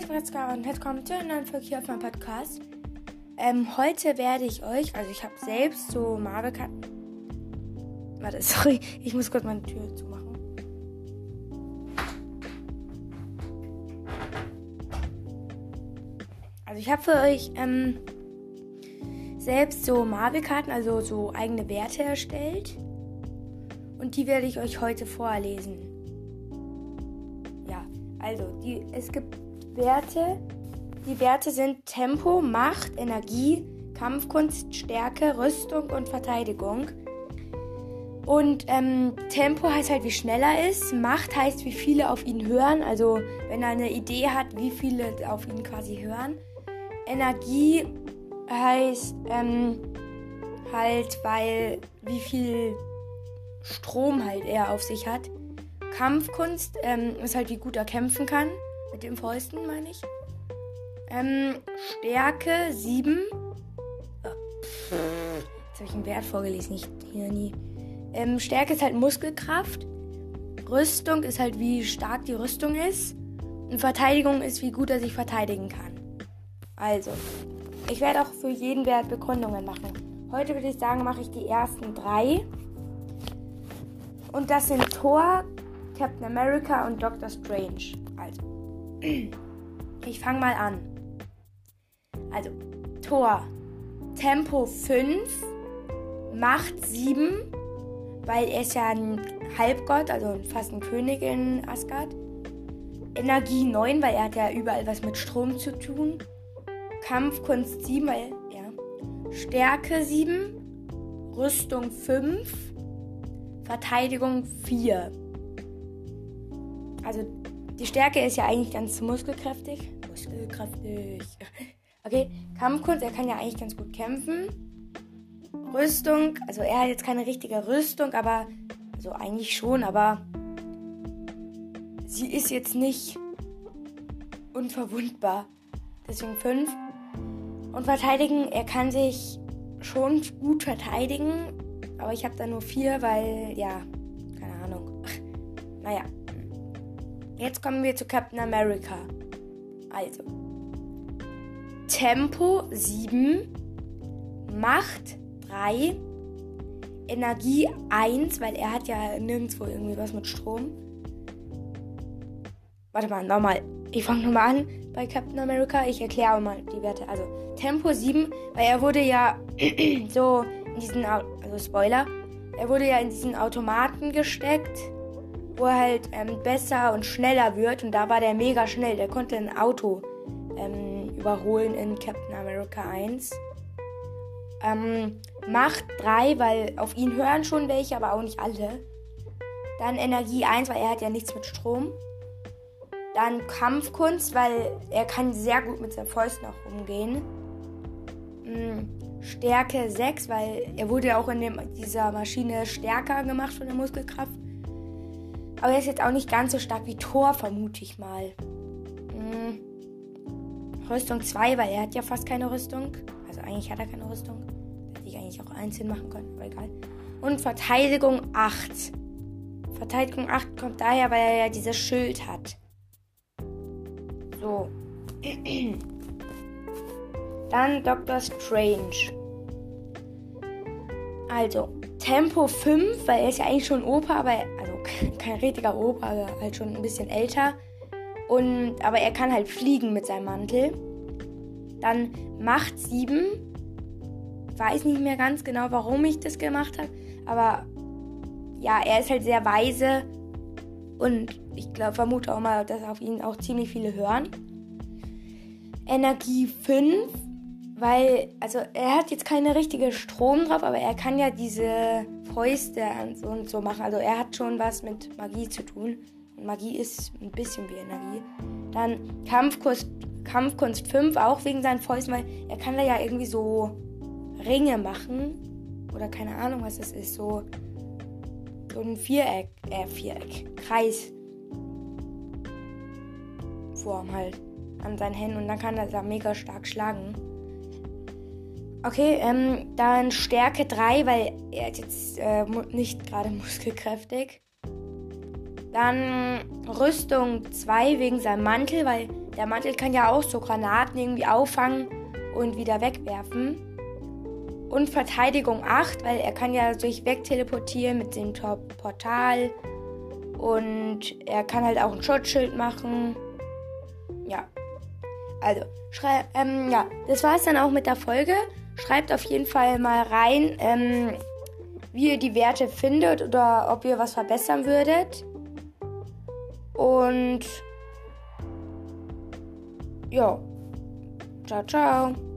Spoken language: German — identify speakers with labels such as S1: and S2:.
S1: Leute, was geht und willkommen zu einer neuen Folge hier auf meinem Podcast. Ähm, heute werde ich euch, also ich habe selbst so Marvel-Karten. Warte, sorry, ich muss kurz meine Tür zumachen. Also ich habe für euch ähm, selbst so Marvel-Karten, also so eigene Werte erstellt. Und die werde ich euch heute vorlesen. Ja, also die, es gibt Werte. Die Werte sind Tempo, Macht, Energie, Kampfkunst, Stärke, Rüstung und Verteidigung. Und ähm, Tempo heißt halt, wie schnell er ist. Macht heißt, wie viele auf ihn hören. Also, wenn er eine Idee hat, wie viele auf ihn quasi hören. Energie heißt ähm, halt, weil wie viel Strom halt er auf sich hat. Kampfkunst ähm, ist halt, wie gut er kämpfen kann. Mit den Fäusten, meine ich. Ähm, Stärke 7. Jetzt habe ich einen Wert vorgelesen, ich hier nie. Ähm, Stärke ist halt Muskelkraft. Rüstung ist halt, wie stark die Rüstung ist. Und Verteidigung ist, wie gut er sich verteidigen kann. Also, ich werde auch für jeden Wert Begründungen machen. Heute würde ich sagen, mache ich die ersten drei. Und das sind Thor, Captain America und Doctor Strange. Also, ich fange mal an. Also, Thor, Tempo 5, Macht 7, weil er ist ja ein Halbgott, also fast ein König in Asgard. Energie 9, weil er hat ja überall was mit Strom zu tun. Kampfkunst 7, weil, ja. Stärke 7, Rüstung 5, Verteidigung 4. Also die Stärke ist ja eigentlich ganz muskelkräftig. Muskelkräftig. Okay, Kampfkunst, er kann ja eigentlich ganz gut kämpfen. Rüstung, also er hat jetzt keine richtige Rüstung, aber also eigentlich schon, aber sie ist jetzt nicht unverwundbar. Deswegen 5. Und verteidigen, er kann sich schon gut verteidigen, aber ich habe da nur 4, weil, ja, keine Ahnung. naja. Jetzt kommen wir zu Captain America. Also. Tempo 7. Macht 3. Energie 1, weil er hat ja nirgendwo irgendwie was mit Strom. Warte mal, nochmal. Ich fange nochmal an bei Captain America. Ich erkläre mal die Werte. Also Tempo 7, weil er wurde ja so in diesen, also Spoiler, er wurde ja in diesen Automaten gesteckt wo er halt ähm, besser und schneller wird. Und da war der mega schnell. Der konnte ein Auto ähm, überholen in Captain America 1. Ähm, Macht 3, weil auf ihn hören schon welche, aber auch nicht alle. Dann Energie 1, weil er hat ja nichts mit Strom. Dann Kampfkunst, weil er kann sehr gut mit seinen Fäusten auch umgehen. Stärke 6, weil er wurde ja auch in dem, dieser Maschine stärker gemacht von der Muskelkraft. Aber er ist jetzt auch nicht ganz so stark wie Thor, vermute ich mal. Hm. Rüstung 2, weil er hat ja fast keine Rüstung. Also eigentlich hat er keine Rüstung. Hätte ich eigentlich auch einzeln machen können, aber egal. Und Verteidigung 8. Verteidigung 8 kommt daher, weil er ja dieses Schild hat. So. Dann Doctor Strange. Also, Tempo 5, weil er ist ja eigentlich schon Opa, aber kein richtiger Opa, aber halt schon ein bisschen älter. Und, aber er kann halt fliegen mit seinem Mantel. Dann Macht 7. Weiß nicht mehr ganz genau, warum ich das gemacht habe. Aber ja, er ist halt sehr weise. Und ich glaube, vermute auch mal, dass auf ihn auch ziemlich viele hören. Energie 5 weil, also er hat jetzt keine richtige Strom drauf, aber er kann ja diese Fäuste und so, machen. Also er hat schon was mit Magie zu tun. Und Magie ist ein bisschen wie Energie. Dann Kampfkunst, Kampfkunst 5, auch wegen seinen Fäusten, weil er kann da ja irgendwie so Ringe machen. Oder keine Ahnung, was das ist. So, so ein Viereck, äh, Viereck, Kreis. Form halt an seinen Händen und dann kann er da mega stark schlagen. Okay, ähm, dann Stärke 3, weil er ist jetzt äh, nicht gerade muskelkräftig. Dann Rüstung 2 wegen seinem Mantel, weil der Mantel kann ja auch so Granaten irgendwie auffangen und wieder wegwerfen. Und Verteidigung 8, weil er kann ja sich wegteleportieren mit dem Top-Portal. Und er kann halt auch ein Schutzschild machen. Ja. Also, schrei ähm, ja, das war es dann auch mit der Folge. Schreibt auf jeden Fall mal rein, ähm, wie ihr die Werte findet oder ob ihr was verbessern würdet. Und ja, ciao, ciao.